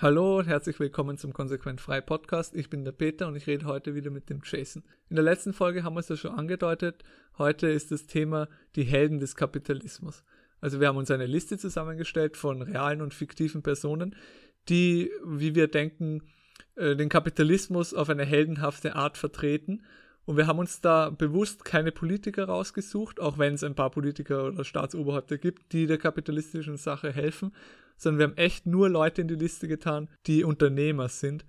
Hallo und herzlich willkommen zum Konsequent Frei Podcast. Ich bin der Peter und ich rede heute wieder mit dem Jason. In der letzten Folge haben wir es ja schon angedeutet. Heute ist das Thema die Helden des Kapitalismus. Also wir haben uns eine Liste zusammengestellt von realen und fiktiven Personen, die, wie wir denken, äh, den Kapitalismus auf eine heldenhafte Art vertreten. Und wir haben uns da bewusst keine Politiker rausgesucht, auch wenn es ein paar Politiker oder Staatsoberhäupter gibt, die der kapitalistischen Sache helfen, sondern wir haben echt nur Leute in die Liste getan, die Unternehmer sind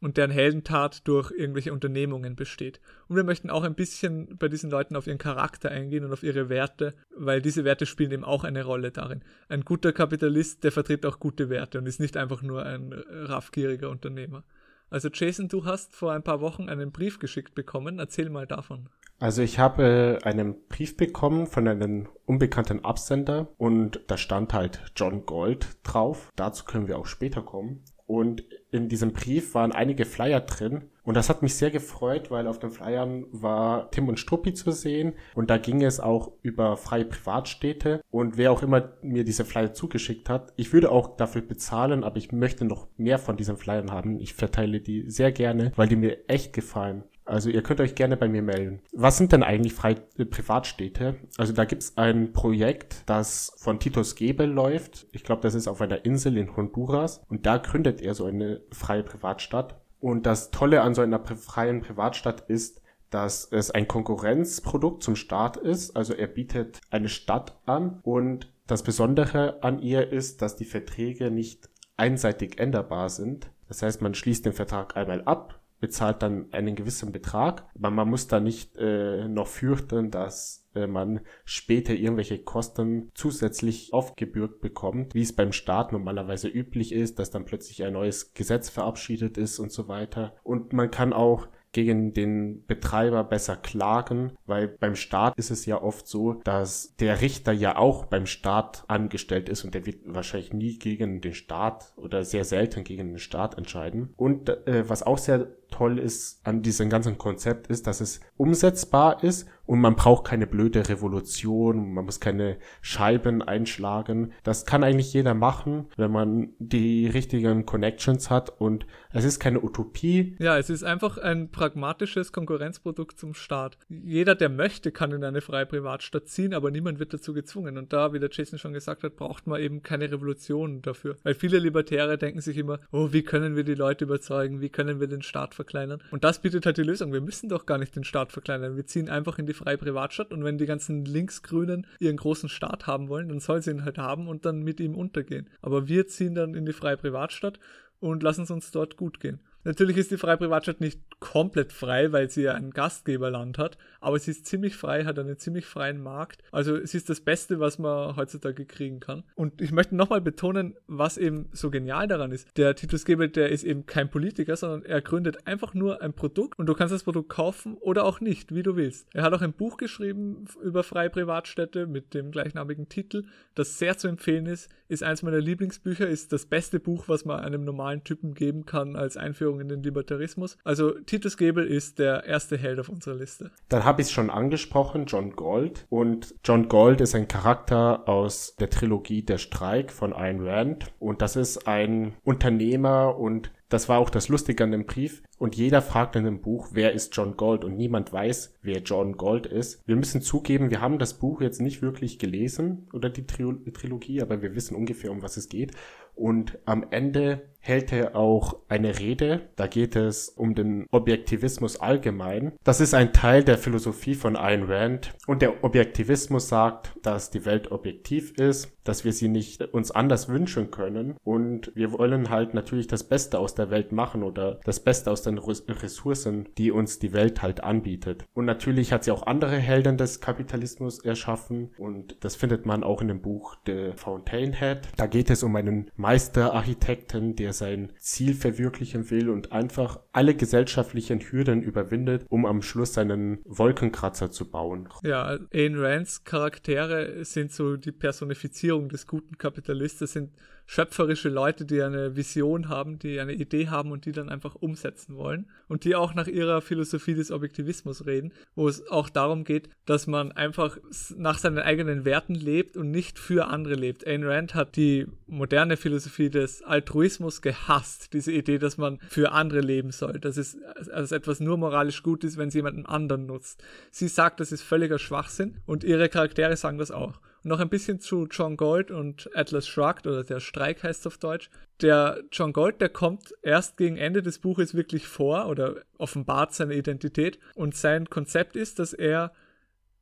und deren Heldentat durch irgendwelche Unternehmungen besteht. Und wir möchten auch ein bisschen bei diesen Leuten auf ihren Charakter eingehen und auf ihre Werte, weil diese Werte spielen eben auch eine Rolle darin. Ein guter Kapitalist, der vertritt auch gute Werte und ist nicht einfach nur ein raffgieriger Unternehmer. Also Jason, du hast vor ein paar Wochen einen Brief geschickt bekommen. Erzähl mal davon. Also ich habe einen Brief bekommen von einem unbekannten Absender und da stand halt John Gold drauf. Dazu können wir auch später kommen. Und in diesem Brief waren einige Flyer drin. Und das hat mich sehr gefreut, weil auf den Flyern war Tim und Struppi zu sehen. Und da ging es auch über freie Privatstädte. Und wer auch immer mir diese Flyer zugeschickt hat, ich würde auch dafür bezahlen, aber ich möchte noch mehr von diesen Flyern haben. Ich verteile die sehr gerne, weil die mir echt gefallen. Also ihr könnt euch gerne bei mir melden. Was sind denn eigentlich freie äh, Privatstädte? Also da gibt's ein Projekt, das von Titus Gebel läuft. Ich glaube, das ist auf einer Insel in Honduras. Und da gründet er so eine freie Privatstadt. Und das Tolle an so einer freien Privatstadt ist, dass es ein Konkurrenzprodukt zum Staat ist. Also er bietet eine Stadt an und das Besondere an ihr ist, dass die Verträge nicht einseitig änderbar sind. Das heißt, man schließt den Vertrag einmal ab, bezahlt dann einen gewissen Betrag, aber man muss da nicht äh, noch fürchten, dass äh, man später irgendwelche Kosten zusätzlich aufgebürgt bekommt, wie es beim Staat normalerweise üblich ist, dass dann plötzlich ein neues Gesetz verabschiedet ist und so weiter. Und man kann auch gegen den Betreiber besser klagen, weil beim Staat ist es ja oft so, dass der Richter ja auch beim Staat angestellt ist und der wird wahrscheinlich nie gegen den Staat oder sehr selten gegen den Staat entscheiden. Und äh, was auch sehr toll ist an diesem ganzen Konzept ist, dass es umsetzbar ist und man braucht keine blöde Revolution, man muss keine Scheiben einschlagen. Das kann eigentlich jeder machen, wenn man die richtigen Connections hat und es ist keine Utopie. Ja, es ist einfach ein pragmatisches Konkurrenzprodukt zum Staat. Jeder, der möchte, kann in eine freie Privatstadt ziehen, aber niemand wird dazu gezwungen. Und da, wie der Jason schon gesagt hat, braucht man eben keine Revolution dafür. Weil viele Libertäre denken sich immer, oh, wie können wir die Leute überzeugen, wie können wir den Staat verkleinern. Und das bietet halt die Lösung. Wir müssen doch gar nicht den Staat verkleinern. Wir ziehen einfach in die freie Privatstadt und wenn die ganzen Linksgrünen ihren großen Staat haben wollen, dann soll sie ihn halt haben und dann mit ihm untergehen. Aber wir ziehen dann in die freie Privatstadt und lassen es uns dort gut gehen. Natürlich ist die freie Privatstadt nicht komplett frei, weil sie ja ein Gastgeberland hat, aber sie ist ziemlich frei, hat einen ziemlich freien Markt. Also sie ist das Beste, was man heutzutage kriegen kann. Und ich möchte nochmal betonen, was eben so genial daran ist. Der Titus Gebel, der ist eben kein Politiker, sondern er gründet einfach nur ein Produkt und du kannst das Produkt kaufen oder auch nicht, wie du willst. Er hat auch ein Buch geschrieben über freie Privatstädte mit dem gleichnamigen Titel, das sehr zu empfehlen ist. Ist eins meiner Lieblingsbücher, ist das beste Buch, was man einem normalen Typen geben kann als Einführung in den Libertarismus. Also Titus Gebel ist der erste Held auf unserer Liste. Dann habe ich es schon angesprochen, John Gold. Und John Gold ist ein Charakter aus der Trilogie Der Streik von Ayn Rand. Und das ist ein Unternehmer und das war auch das Lustige an dem Brief. Und jeder fragt in dem Buch, wer ist John Gold? Und niemand weiß, wer John Gold ist. Wir müssen zugeben, wir haben das Buch jetzt nicht wirklich gelesen oder die Trilogie, aber wir wissen ungefähr, um was es geht. Und am Ende hält er auch eine Rede. Da geht es um den Objektivismus allgemein. Das ist ein Teil der Philosophie von Ayn Rand. Und der Objektivismus sagt, dass die Welt objektiv ist, dass wir sie nicht uns anders wünschen können. Und wir wollen halt natürlich das Beste aus der Welt machen oder das Beste aus den Ressourcen, die uns die Welt halt anbietet. Und natürlich hat sie auch andere Helden des Kapitalismus erschaffen. Und das findet man auch in dem Buch The Fountainhead. Da geht es um einen Meisterarchitekten, der sein Ziel verwirklichen will und einfach alle gesellschaftlichen Hürden überwindet, um am Schluss seinen Wolkenkratzer zu bauen. Ja, Ayn Rands Charaktere sind so die Personifizierung des guten Kapitalistes, sind schöpferische Leute, die eine Vision haben, die eine Idee haben und die dann einfach umsetzen wollen und die auch nach ihrer Philosophie des Objektivismus reden, wo es auch darum geht, dass man einfach nach seinen eigenen Werten lebt und nicht für andere lebt. Ayn Rand hat die moderne Philosophie des Altruismus gehasst, diese Idee, dass man für andere leben soll, dass es als etwas nur moralisch gut ist, wenn es jemanden anderen nutzt. Sie sagt, das ist völliger Schwachsinn und ihre Charaktere sagen das auch. Und noch ein bisschen zu John Gold und Atlas Shrugged oder der Streik heißt es auf Deutsch. Der John Gold, der kommt erst gegen Ende des Buches wirklich vor oder offenbart seine Identität und sein Konzept ist, dass er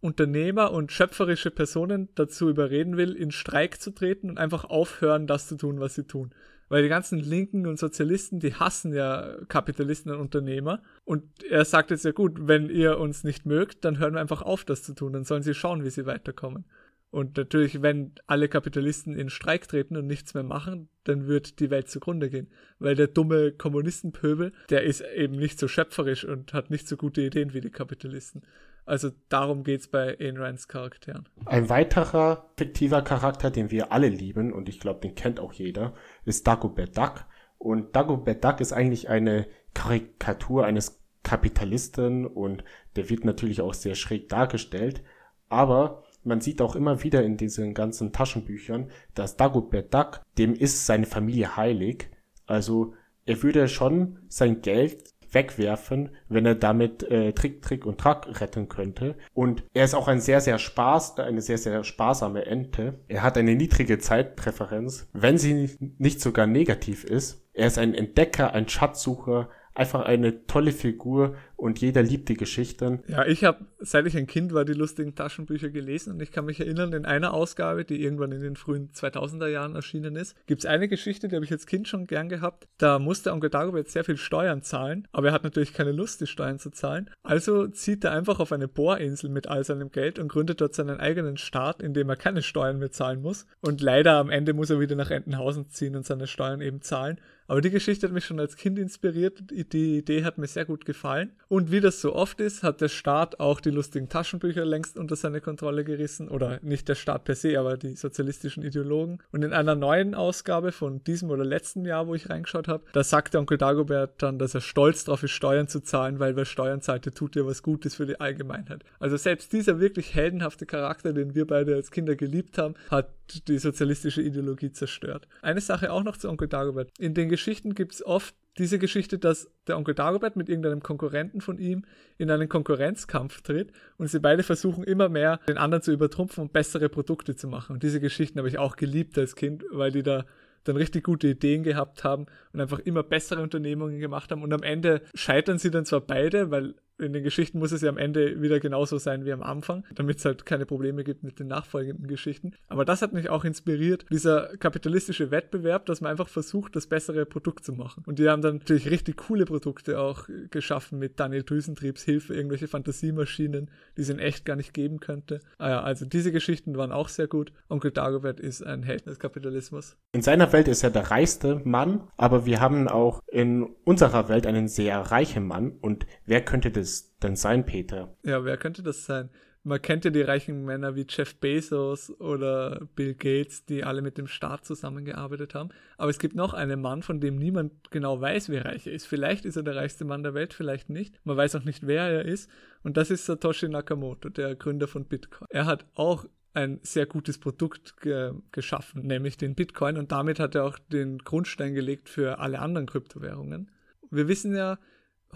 Unternehmer und schöpferische Personen dazu überreden will, in Streik zu treten und einfach aufhören, das zu tun, was sie tun. Weil die ganzen Linken und Sozialisten, die hassen ja Kapitalisten und Unternehmer. Und er sagt jetzt ja gut, wenn ihr uns nicht mögt, dann hören wir einfach auf, das zu tun. Dann sollen sie schauen, wie sie weiterkommen. Und natürlich, wenn alle Kapitalisten in Streik treten und nichts mehr machen, dann wird die Welt zugrunde gehen. Weil der dumme Kommunistenpöbel, der ist eben nicht so schöpferisch und hat nicht so gute Ideen wie die Kapitalisten. Also darum geht es bei Ayn Rands Charakteren. Ein weiterer fiktiver Charakter, den wir alle lieben, und ich glaube, den kennt auch jeder, ist Dagobert Duck. Und Dagobert Duck ist eigentlich eine Karikatur eines Kapitalisten und der wird natürlich auch sehr schräg dargestellt. Aber man sieht auch immer wieder in diesen ganzen Taschenbüchern, dass Dagobert Duck, dem ist seine Familie heilig. Also er würde schon sein Geld wegwerfen, wenn er damit äh, Trick, Trick und Track retten könnte. Und er ist auch ein sehr, sehr Spaß, eine sehr, sehr sparsame Ente. Er hat eine niedrige Zeitpräferenz, wenn sie nicht sogar negativ ist. Er ist ein Entdecker, ein Schatzsucher, einfach eine tolle Figur und jeder liebt die Geschichten. Ja, ich habe, seit ich ein Kind war, die lustigen Taschenbücher gelesen und ich kann mich erinnern, in einer Ausgabe, die irgendwann in den frühen 2000er Jahren erschienen ist, gibt es eine Geschichte, die habe ich als Kind schon gern gehabt. Da musste Onkel Dagobert sehr viel Steuern zahlen, aber er hat natürlich keine Lust, die Steuern zu zahlen. Also zieht er einfach auf eine Bohrinsel mit all seinem Geld und gründet dort seinen eigenen Staat, in dem er keine Steuern mehr zahlen muss. Und leider am Ende muss er wieder nach Entenhausen ziehen und seine Steuern eben zahlen. Aber die Geschichte hat mich schon als Kind inspiriert. Die Idee hat mir sehr gut gefallen. Und wie das so oft ist, hat der Staat auch die lustigen Taschenbücher längst unter seine Kontrolle gerissen. Oder nicht der Staat per se, aber die sozialistischen Ideologen. Und in einer neuen Ausgabe von diesem oder letzten Jahr, wo ich reingeschaut habe, da sagte Onkel Dagobert dann, dass er stolz darauf ist, Steuern zu zahlen, weil wer Steuern zahlt, der tut ja was Gutes für die Allgemeinheit. Also selbst dieser wirklich heldenhafte Charakter, den wir beide als Kinder geliebt haben, hat die sozialistische Ideologie zerstört. Eine Sache auch noch zu Onkel Dagobert. In den Geschichten gibt es oft diese Geschichte, dass der Onkel Dagobert mit irgendeinem Konkurrenten von ihm in einen Konkurrenzkampf tritt und sie beide versuchen immer mehr, den anderen zu übertrumpfen und bessere Produkte zu machen. Und diese Geschichten habe ich auch geliebt als Kind, weil die da dann richtig gute Ideen gehabt haben und einfach immer bessere Unternehmungen gemacht haben. Und am Ende scheitern sie dann zwar beide, weil in den Geschichten muss es ja am Ende wieder genauso sein wie am Anfang, damit es halt keine Probleme gibt mit den nachfolgenden Geschichten. Aber das hat mich auch inspiriert, dieser kapitalistische Wettbewerb, dass man einfach versucht, das bessere Produkt zu machen. Und die haben dann natürlich richtig coole Produkte auch geschaffen mit Daniel Düsentriebs Hilfe, irgendwelche Fantasiemaschinen, die es in echt gar nicht geben könnte. Ah ja, also diese Geschichten waren auch sehr gut. Onkel Dagobert ist ein Held des Kapitalismus. In seiner Welt ist er der reichste Mann, aber wir haben auch in unserer Welt einen sehr reichen Mann. Und wer könnte das es denn sein, Peter? Ja, wer könnte das sein? Man kennt ja die reichen Männer wie Jeff Bezos oder Bill Gates, die alle mit dem Staat zusammengearbeitet haben. Aber es gibt noch einen Mann, von dem niemand genau weiß, wie reich er ist. Vielleicht ist er der reichste Mann der Welt, vielleicht nicht. Man weiß auch nicht, wer er ist. Und das ist Satoshi Nakamoto, der Gründer von Bitcoin. Er hat auch ein sehr gutes Produkt ge geschaffen, nämlich den Bitcoin. Und damit hat er auch den Grundstein gelegt für alle anderen Kryptowährungen. Wir wissen ja,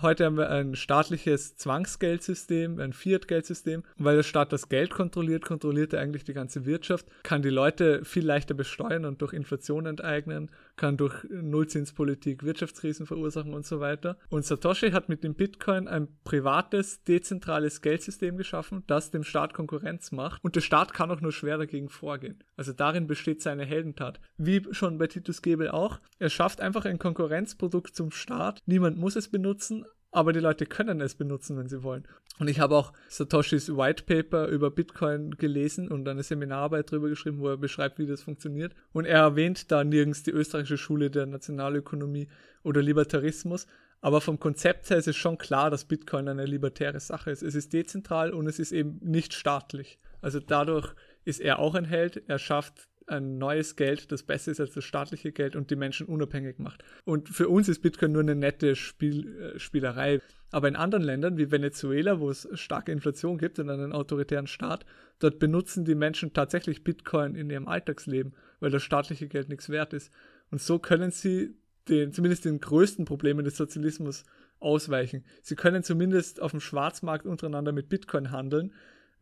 Heute haben wir ein staatliches Zwangsgeldsystem, ein Fiat-Geldsystem. Weil der Staat das Geld kontrolliert, kontrolliert er eigentlich die ganze Wirtschaft, kann die Leute viel leichter besteuern und durch Inflation enteignen, kann durch Nullzinspolitik Wirtschaftskrisen verursachen und so weiter. Und Satoshi hat mit dem Bitcoin ein privates, dezentrales Geldsystem geschaffen, das dem Staat Konkurrenz macht. Und der Staat kann auch nur schwer dagegen vorgehen. Also darin besteht seine Heldentat. Wie schon bei Titus Gebel auch. Er schafft einfach ein Konkurrenzprodukt zum Staat. Niemand muss es benutzen aber die Leute können es benutzen, wenn sie wollen. Und ich habe auch Satoshis White Paper über Bitcoin gelesen und eine Seminararbeit darüber geschrieben, wo er beschreibt, wie das funktioniert. Und er erwähnt da nirgends die österreichische Schule der Nationalökonomie oder Libertarismus. Aber vom Konzept her ist es schon klar, dass Bitcoin eine libertäre Sache ist. Es ist dezentral und es ist eben nicht staatlich. Also dadurch ist er auch ein Held. Er schafft ein neues Geld, das besser ist als das staatliche Geld und die Menschen unabhängig macht. Und für uns ist Bitcoin nur eine nette Spiel, äh, Spielerei. Aber in anderen Ländern wie Venezuela, wo es starke Inflation gibt und einen autoritären Staat, dort benutzen die Menschen tatsächlich Bitcoin in ihrem Alltagsleben, weil das staatliche Geld nichts wert ist. Und so können sie den, zumindest den größten Problemen des Sozialismus ausweichen. Sie können zumindest auf dem Schwarzmarkt untereinander mit Bitcoin handeln,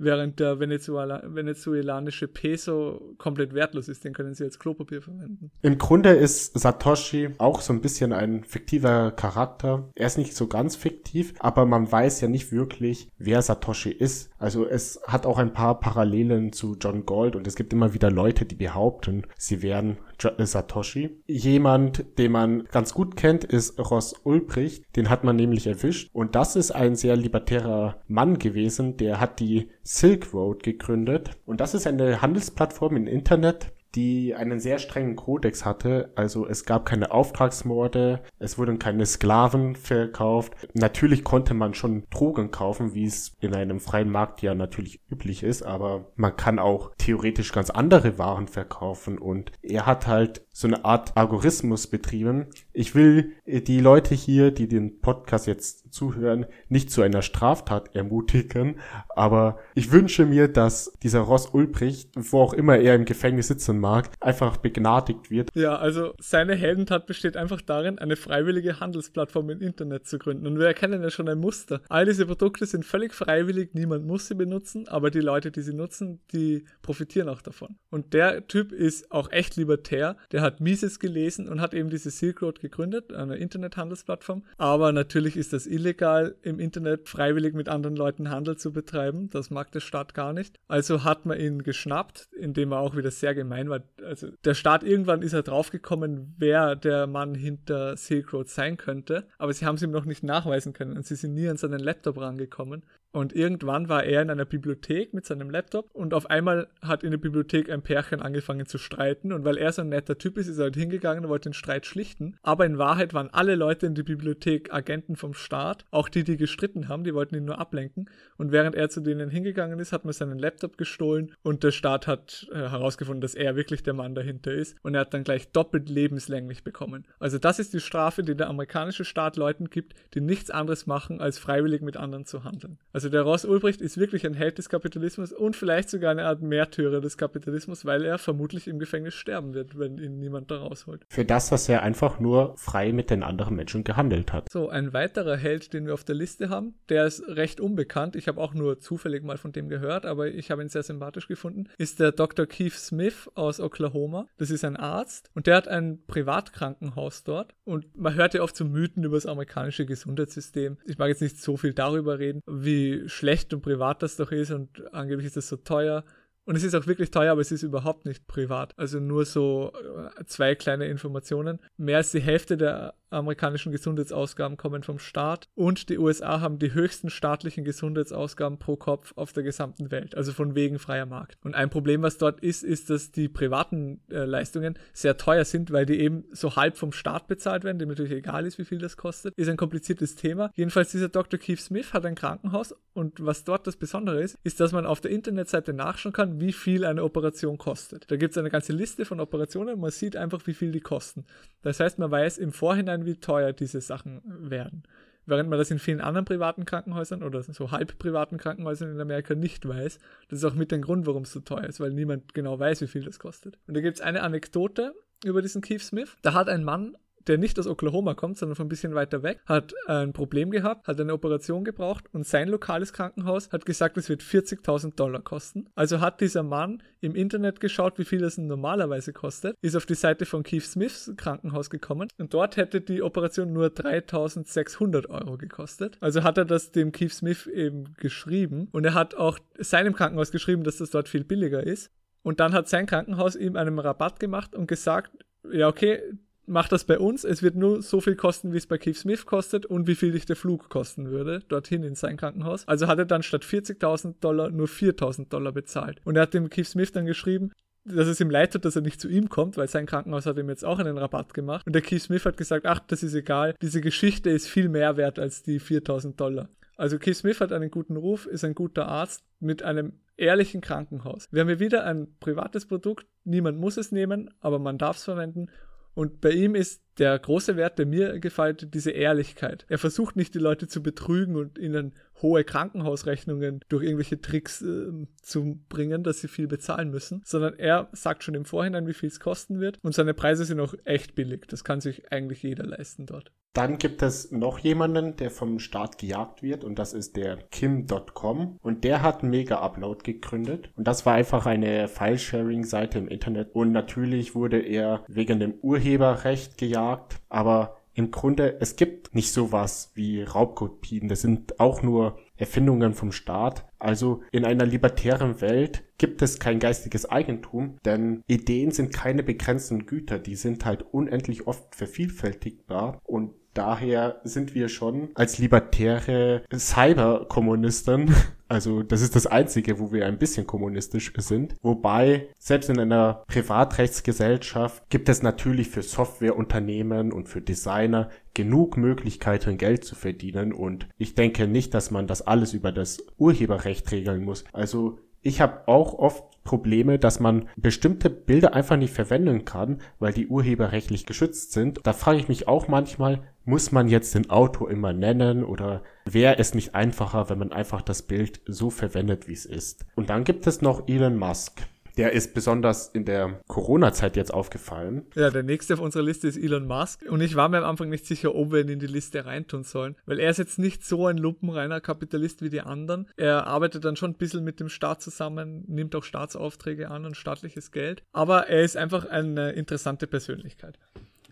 während der Venezuela venezuelanische Peso komplett wertlos ist. Den können sie als Klopapier verwenden. Im Grunde ist Satoshi auch so ein bisschen ein fiktiver Charakter. Er ist nicht so ganz fiktiv, aber man weiß ja nicht wirklich, wer Satoshi ist. Also es hat auch ein paar Parallelen zu John Gold und es gibt immer wieder Leute, die behaupten, sie wären äh, Satoshi. Jemand, den man ganz gut kennt, ist Ross Ulbricht. Den hat man nämlich erwischt. Und das ist ein sehr libertärer Mann gewesen. Der hat die Silk Road gegründet. Und das ist eine Handelsplattform im Internet, die einen sehr strengen Kodex hatte. Also es gab keine Auftragsmorde, es wurden keine Sklaven verkauft. Natürlich konnte man schon Drogen kaufen, wie es in einem freien Markt ja natürlich üblich ist, aber man kann auch theoretisch ganz andere Waren verkaufen und er hat halt so eine Art Algorithmus betrieben. Ich will die Leute hier, die den Podcast jetzt zuhören, nicht zu einer Straftat ermutigen, aber ich wünsche mir, dass dieser Ross Ulbricht, wo auch immer er im Gefängnis sitzen mag, einfach begnadigt wird. Ja, also seine Heldentat besteht einfach darin, eine freiwillige Handelsplattform im Internet zu gründen. Und wir erkennen ja schon ein Muster. All diese Produkte sind völlig freiwillig, niemand muss sie benutzen, aber die Leute, die sie nutzen, die profitieren auch davon. Und der Typ ist auch echt libertär. Der hat Mises gelesen und hat eben diese Silk Road gegründet, eine Internethandelsplattform. Aber natürlich ist das illegal, im Internet freiwillig mit anderen Leuten Handel zu betreiben. Das mag der Staat gar nicht. Also hat man ihn geschnappt, indem er auch wieder sehr gemein war. Also der Staat irgendwann ist er draufgekommen, wer der Mann hinter Silk Road sein könnte. Aber sie haben es ihm noch nicht nachweisen können und sie sind nie an seinen Laptop rangekommen. Und irgendwann war er in einer Bibliothek mit seinem Laptop und auf einmal hat in der Bibliothek ein Pärchen angefangen zu streiten. Und weil er so ein netter Typ ist, ist er halt hingegangen und wollte den Streit schlichten. Aber in Wahrheit waren alle Leute in der Bibliothek Agenten vom Staat, auch die, die gestritten haben, die wollten ihn nur ablenken. Und während er zu denen hingegangen ist, hat man seinen Laptop gestohlen und der Staat hat äh, herausgefunden, dass er wirklich der Mann dahinter ist. Und er hat dann gleich doppelt lebenslänglich bekommen. Also das ist die Strafe, die der amerikanische Staat Leuten gibt, die nichts anderes machen, als freiwillig mit anderen zu handeln. Also also der Ross Ulbricht ist wirklich ein Held des Kapitalismus und vielleicht sogar eine Art Märtyrer des Kapitalismus, weil er vermutlich im Gefängnis sterben wird, wenn ihn niemand da rausholt. Für das, was er einfach nur frei mit den anderen Menschen gehandelt hat. So, ein weiterer Held, den wir auf der Liste haben, der ist recht unbekannt. Ich habe auch nur zufällig mal von dem gehört, aber ich habe ihn sehr sympathisch gefunden, ist der Dr. Keith Smith aus Oklahoma. Das ist ein Arzt und der hat ein Privatkrankenhaus dort und man hört ja oft so Mythen über das amerikanische Gesundheitssystem. Ich mag jetzt nicht so viel darüber reden, wie schlecht und privat das doch ist und angeblich ist das so teuer. Und es ist auch wirklich teuer, aber es ist überhaupt nicht privat. Also nur so äh, zwei kleine Informationen. Mehr als die Hälfte der amerikanischen Gesundheitsausgaben kommen vom Staat und die USA haben die höchsten staatlichen Gesundheitsausgaben pro Kopf auf der gesamten Welt, also von wegen freier Markt. Und ein Problem, was dort ist, ist, dass die privaten äh, Leistungen sehr teuer sind, weil die eben so halb vom Staat bezahlt werden, dem natürlich egal ist, wie viel das kostet. Ist ein kompliziertes Thema. Jedenfalls dieser Dr. Keith Smith hat ein Krankenhaus und was dort das Besondere ist, ist, dass man auf der Internetseite nachschauen kann, wie viel eine Operation kostet. Da gibt es eine ganze Liste von Operationen man sieht einfach, wie viel die kosten. Das heißt, man weiß im Vorhinein, sein, wie teuer diese Sachen werden. Während man das in vielen anderen privaten Krankenhäusern oder so halb privaten Krankenhäusern in Amerika nicht weiß. Das ist auch mit dem Grund, warum es so teuer ist, weil niemand genau weiß, wie viel das kostet. Und da gibt es eine Anekdote über diesen Keith Smith. Da hat ein Mann der nicht aus Oklahoma kommt, sondern von ein bisschen weiter weg, hat ein Problem gehabt, hat eine Operation gebraucht und sein lokales Krankenhaus hat gesagt, es wird 40.000 Dollar kosten. Also hat dieser Mann im Internet geschaut, wie viel das normalerweise kostet, ist auf die Seite von Keith Smiths Krankenhaus gekommen und dort hätte die Operation nur 3.600 Euro gekostet. Also hat er das dem Keith Smith eben geschrieben und er hat auch seinem Krankenhaus geschrieben, dass das dort viel billiger ist. Und dann hat sein Krankenhaus ihm einen Rabatt gemacht und gesagt, ja, okay, mach das bei uns. Es wird nur so viel kosten, wie es bei Keith Smith kostet und wie viel dich der Flug kosten würde, dorthin in sein Krankenhaus. Also hat er dann statt 40.000 Dollar nur 4.000 Dollar bezahlt. Und er hat dem Keith Smith dann geschrieben, dass es ihm leid tut, dass er nicht zu ihm kommt, weil sein Krankenhaus hat ihm jetzt auch einen Rabatt gemacht. Und der Keith Smith hat gesagt, ach, das ist egal, diese Geschichte ist viel mehr wert als die 4000 Dollar. Also Keith Smith hat einen guten Ruf, ist ein guter Arzt mit einem ehrlichen Krankenhaus. Wir haben hier wieder ein privates Produkt, niemand muss es nehmen, aber man darf es verwenden. Und bei ihm ist der große Wert, der mir gefällt, diese Ehrlichkeit. Er versucht nicht, die Leute zu betrügen und ihnen hohe Krankenhausrechnungen durch irgendwelche Tricks äh, zu bringen, dass sie viel bezahlen müssen, sondern er sagt schon im Vorhinein, wie viel es kosten wird und seine Preise sind auch echt billig. Das kann sich eigentlich jeder leisten dort. Dann gibt es noch jemanden, der vom Staat gejagt wird und das ist der Kim.com und der hat Mega Upload gegründet und das war einfach eine File-Sharing-Seite im Internet und natürlich wurde er wegen dem Urheberrecht gejagt, aber im Grunde, es gibt nicht sowas wie Raubkopien. Das sind auch nur Erfindungen vom Staat. Also in einer libertären Welt gibt es kein geistiges Eigentum, denn Ideen sind keine begrenzten Güter. Die sind halt unendlich oft vervielfältigbar und daher sind wir schon als libertäre Cyberkommunisten also das ist das Einzige, wo wir ein bisschen kommunistisch sind. Wobei selbst in einer Privatrechtsgesellschaft gibt es natürlich für Softwareunternehmen und für Designer genug Möglichkeiten, Geld zu verdienen. Und ich denke nicht, dass man das alles über das Urheberrecht regeln muss. Also ich habe auch oft Probleme, dass man bestimmte Bilder einfach nicht verwenden kann, weil die urheberrechtlich geschützt sind. Da frage ich mich auch manchmal, muss man jetzt den Autor immer nennen oder wäre es nicht einfacher, wenn man einfach das Bild so verwendet, wie es ist? Und dann gibt es noch Elon Musk. Der ist besonders in der Corona-Zeit jetzt aufgefallen. Ja, der nächste auf unserer Liste ist Elon Musk. Und ich war mir am Anfang nicht sicher, ob wir ihn in die Liste reintun sollen. Weil er ist jetzt nicht so ein lumpenreiner Kapitalist wie die anderen. Er arbeitet dann schon ein bisschen mit dem Staat zusammen, nimmt auch Staatsaufträge an und staatliches Geld. Aber er ist einfach eine interessante Persönlichkeit.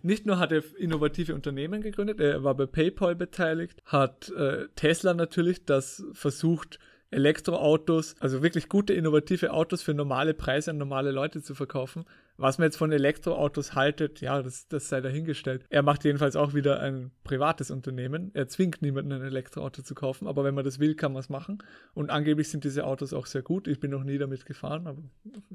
Nicht nur hat er innovative Unternehmen gegründet, er war bei PayPal beteiligt, hat äh, Tesla natürlich das versucht, Elektroautos, also wirklich gute innovative Autos für normale Preise an normale Leute zu verkaufen. Was man jetzt von Elektroautos haltet, ja, das, das sei dahingestellt. Er macht jedenfalls auch wieder ein privates Unternehmen. Er zwingt niemanden ein Elektroauto zu kaufen, aber wenn man das will, kann man es machen. Und angeblich sind diese Autos auch sehr gut. Ich bin noch nie damit gefahren, aber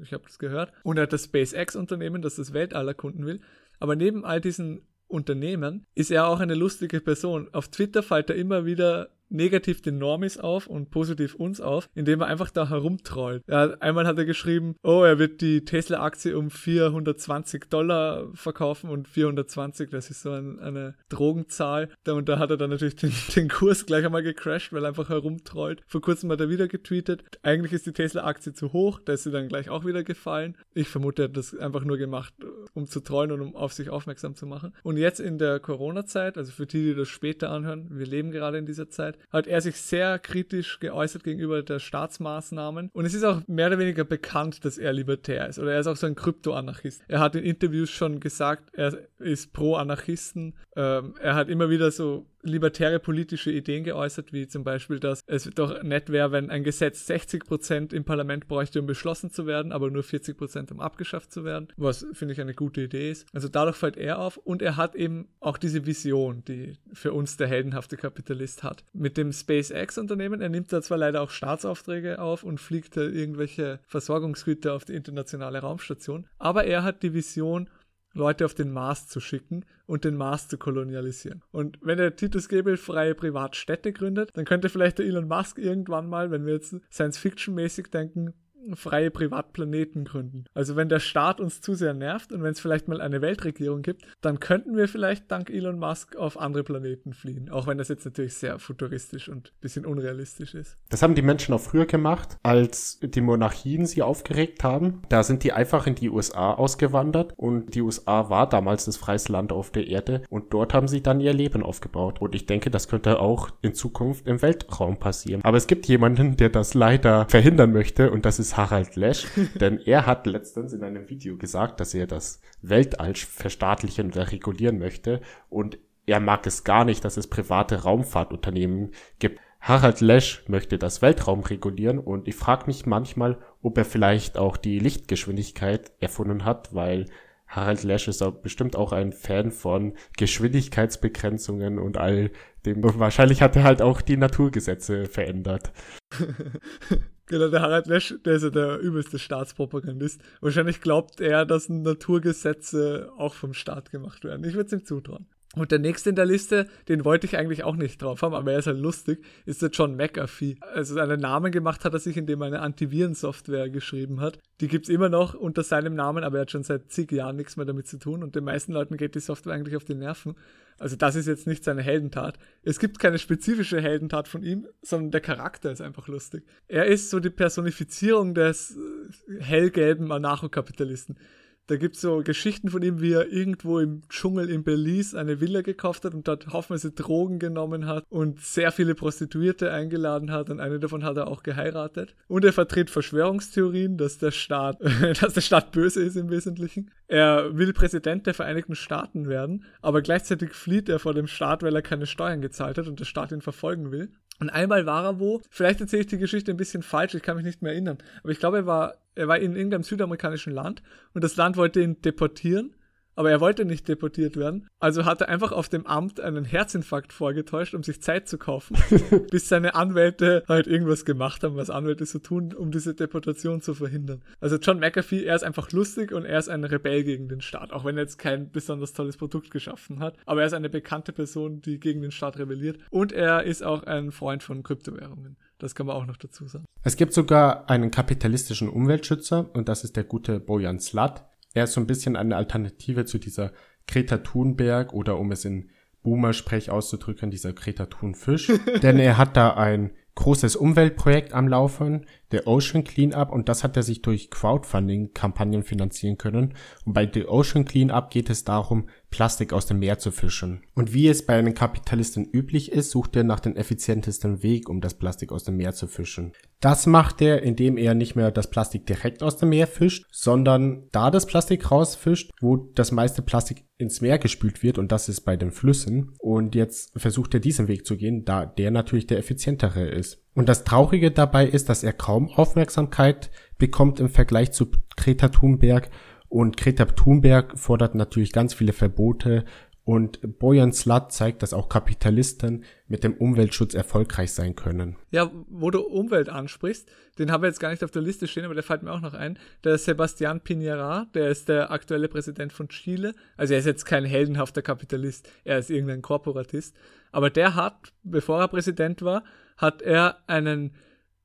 ich habe das gehört. Und er hat das SpaceX-Unternehmen, das das Weltall erkunden will. Aber neben all diesen Unternehmen ist er auch eine lustige Person. Auf Twitter fällt er immer wieder negativ den Normis auf und positiv uns auf, indem er einfach da herumtrollt. Ja, einmal hat er geschrieben, oh, er wird die Tesla-Aktie um 420 Dollar verkaufen und 420, das ist so ein, eine Drogenzahl. Und da hat er dann natürlich den, den Kurs gleich einmal gecrashed, weil er einfach herumtrollt. Vor kurzem hat er wieder getweetet, eigentlich ist die Tesla-Aktie zu hoch, da ist sie dann gleich auch wieder gefallen. Ich vermute, er hat das einfach nur gemacht, um zu trollen und um auf sich aufmerksam zu machen. Und jetzt in der Corona-Zeit, also für die, die das später anhören, wir leben gerade in dieser Zeit, hat er sich sehr kritisch geäußert gegenüber der Staatsmaßnahmen. Und es ist auch mehr oder weniger bekannt, dass er libertär ist. Oder er ist auch so ein Krypto-Anarchist. Er hat in Interviews schon gesagt, er ist pro Anarchisten. Ähm, er hat immer wieder so libertäre politische Ideen geäußert, wie zum Beispiel, dass es doch nett wäre, wenn ein Gesetz 60 Prozent im Parlament bräuchte, um beschlossen zu werden, aber nur 40 Prozent, um abgeschafft zu werden, was finde ich eine gute Idee ist. Also dadurch fällt er auf und er hat eben auch diese Vision, die für uns der heldenhafte Kapitalist hat. Mit dem SpaceX-Unternehmen, er nimmt da zwar leider auch Staatsaufträge auf und fliegt da irgendwelche Versorgungsgüter auf die internationale Raumstation, aber er hat die Vision, Leute auf den Mars zu schicken und den Mars zu kolonialisieren. Und wenn der Titus Gebel freie Privatstädte gründet, dann könnte vielleicht der Elon Musk irgendwann mal, wenn wir jetzt Science-Fiction-mäßig denken, freie Privatplaneten gründen. Also wenn der Staat uns zu sehr nervt und wenn es vielleicht mal eine Weltregierung gibt, dann könnten wir vielleicht dank Elon Musk auf andere Planeten fliehen. Auch wenn das jetzt natürlich sehr futuristisch und ein bisschen unrealistisch ist. Das haben die Menschen auch früher gemacht, als die Monarchien sie aufgeregt haben. Da sind die einfach in die USA ausgewandert und die USA war damals das freieste Land auf der Erde und dort haben sie dann ihr Leben aufgebaut. Und ich denke, das könnte auch in Zukunft im Weltraum passieren. Aber es gibt jemanden, der das leider verhindern möchte und das ist Harald Lesch, denn er hat letztens in einem Video gesagt, dass er das Weltall verstaatlichen oder regulieren möchte und er mag es gar nicht, dass es private Raumfahrtunternehmen gibt. Harald Lesch möchte das Weltraum regulieren und ich frage mich manchmal, ob er vielleicht auch die Lichtgeschwindigkeit erfunden hat, weil Harald Lesch ist auch bestimmt auch ein Fan von Geschwindigkeitsbegrenzungen und all dem. Wahrscheinlich hat er halt auch die Naturgesetze verändert. Genau, der Harald Lesch, der ist ja der übelste Staatspropagandist. Wahrscheinlich glaubt er, dass Naturgesetze auch vom Staat gemacht werden. Ich würde es ihm zutrauen. Und der nächste in der Liste, den wollte ich eigentlich auch nicht drauf haben, aber er ist halt lustig, ist der John McAfee. Also seinen Namen gemacht hat er sich, indem er eine Antivirensoftware geschrieben hat. Die gibt's immer noch unter seinem Namen, aber er hat schon seit zig Jahren nichts mehr damit zu tun und den meisten Leuten geht die Software eigentlich auf die Nerven. Also das ist jetzt nicht seine Heldentat. Es gibt keine spezifische Heldentat von ihm, sondern der Charakter ist einfach lustig. Er ist so die Personifizierung des äh, hellgelben Anarchokapitalisten. Da gibt es so Geschichten von ihm, wie er irgendwo im Dschungel in Belize eine Villa gekauft hat und dort haufenweise Drogen genommen hat und sehr viele Prostituierte eingeladen hat und eine davon hat er auch geheiratet. Und er vertritt Verschwörungstheorien, dass der Staat, dass der Staat böse ist im Wesentlichen. Er will Präsident der Vereinigten Staaten werden, aber gleichzeitig flieht er vor dem Staat, weil er keine Steuern gezahlt hat und der Staat ihn verfolgen will. Und einmal war er wo, vielleicht erzähle ich die Geschichte ein bisschen falsch, ich kann mich nicht mehr erinnern, aber ich glaube, er war, er war in irgendeinem südamerikanischen Land und das Land wollte ihn deportieren aber er wollte nicht deportiert werden. Also hat er einfach auf dem Amt einen Herzinfarkt vorgetäuscht, um sich Zeit zu kaufen, bis seine Anwälte halt irgendwas gemacht haben, was Anwälte so tun, um diese Deportation zu verhindern. Also John McAfee, er ist einfach lustig und er ist ein Rebell gegen den Staat, auch wenn er jetzt kein besonders tolles Produkt geschaffen hat. Aber er ist eine bekannte Person, die gegen den Staat rebelliert. Und er ist auch ein Freund von Kryptowährungen. Das kann man auch noch dazu sagen. Es gibt sogar einen kapitalistischen Umweltschützer und das ist der gute Bojan Slat. Er ist so ein bisschen eine Alternative zu dieser Greta Thunberg oder um es in Boomer-Sprech auszudrücken, dieser Greta Thunfisch. Denn er hat da ein großes Umweltprojekt am Laufen, der Ocean Cleanup, und das hat er sich durch Crowdfunding-Kampagnen finanzieren können. Und bei The Ocean Cleanup geht es darum, Plastik aus dem Meer zu fischen. Und wie es bei einem Kapitalisten üblich ist, sucht er nach dem effizientesten Weg, um das Plastik aus dem Meer zu fischen. Das macht er, indem er nicht mehr das Plastik direkt aus dem Meer fischt, sondern da das Plastik rausfischt, wo das meiste Plastik ins Meer gespült wird und das ist bei den Flüssen. Und jetzt versucht er diesen Weg zu gehen, da der natürlich der effizientere ist. Und das Traurige dabei ist, dass er kaum Aufmerksamkeit bekommt im Vergleich zu Greta Thunberg. Und Greta Thunberg fordert natürlich ganz viele Verbote. Und Boyan Slut zeigt, dass auch Kapitalisten mit dem Umweltschutz erfolgreich sein können. Ja, wo du Umwelt ansprichst, den haben wir jetzt gar nicht auf der Liste stehen, aber der fällt mir auch noch ein. Der Sebastian Piñera, der ist der aktuelle Präsident von Chile. Also er ist jetzt kein heldenhafter Kapitalist, er ist irgendein Korporatist. Aber der hat, bevor er Präsident war, hat er einen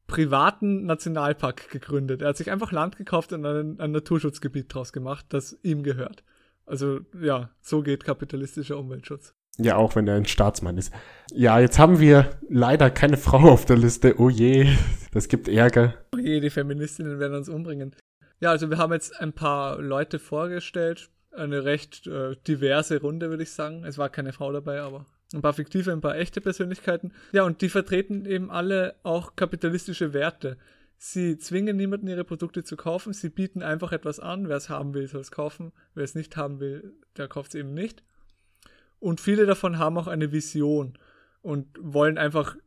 privaten Nationalpark gegründet. Er hat sich einfach Land gekauft und ein, ein Naturschutzgebiet draus gemacht, das ihm gehört. Also ja, so geht kapitalistischer Umweltschutz. Ja, auch wenn er ein Staatsmann ist. Ja, jetzt haben wir leider keine Frau auf der Liste. Oh je, das gibt Ärger. Oh je, die Feministinnen werden uns umbringen. Ja, also wir haben jetzt ein paar Leute vorgestellt. Eine recht äh, diverse Runde, würde ich sagen. Es war keine Frau dabei, aber ein paar fiktive, ein paar echte Persönlichkeiten. Ja, und die vertreten eben alle auch kapitalistische Werte. Sie zwingen niemanden, ihre Produkte zu kaufen. Sie bieten einfach etwas an. Wer es haben will, soll es kaufen. Wer es nicht haben will, der kauft es eben nicht. Und viele davon haben auch eine Vision und wollen einfach,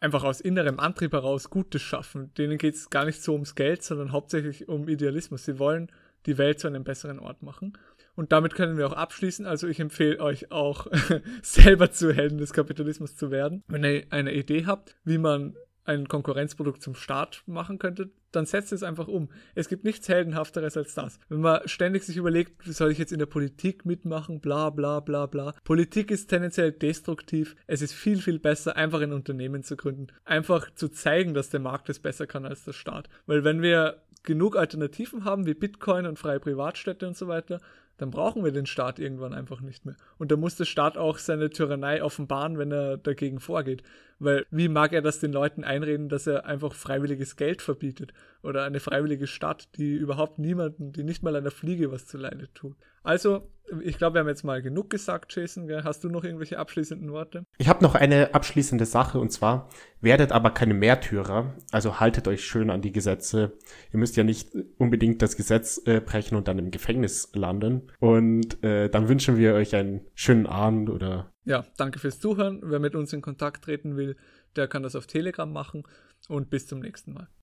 einfach aus innerem Antrieb heraus Gutes schaffen. Denen geht es gar nicht so ums Geld, sondern hauptsächlich um Idealismus. Sie wollen die Welt zu einem besseren Ort machen. Und damit können wir auch abschließen. Also ich empfehle euch auch selber zu Helden des Kapitalismus zu werden. Wenn ihr eine Idee habt, wie man ein Konkurrenzprodukt zum Start machen könnte, dann setzt es einfach um. Es gibt nichts Heldenhafteres als das. Wenn man ständig sich überlegt, soll ich jetzt in der Politik mitmachen, bla bla bla bla. Politik ist tendenziell destruktiv. Es ist viel, viel besser, einfach ein Unternehmen zu gründen. Einfach zu zeigen, dass der Markt es besser kann als der Staat. Weil wenn wir genug Alternativen haben, wie Bitcoin und freie Privatstädte und so weiter, dann brauchen wir den Staat irgendwann einfach nicht mehr. Und da muss der Staat auch seine Tyrannei offenbaren, wenn er dagegen vorgeht. Weil wie mag er das den Leuten einreden, dass er einfach freiwilliges Geld verbietet? Oder eine freiwillige Stadt, die überhaupt niemanden, die nicht mal einer Fliege was zu Leide tut. Also, ich glaube, wir haben jetzt mal genug gesagt, Jason. Gell? Hast du noch irgendwelche abschließenden Worte? Ich habe noch eine abschließende Sache und zwar, werdet aber keine Märtyrer. Also haltet euch schön an die Gesetze. Ihr müsst ja nicht unbedingt das Gesetz äh, brechen und dann im Gefängnis landen. Und äh, dann wünschen wir euch einen schönen Abend oder. Ja, danke fürs Zuhören. Wer mit uns in Kontakt treten will, der kann das auf Telegram machen. Und bis zum nächsten Mal.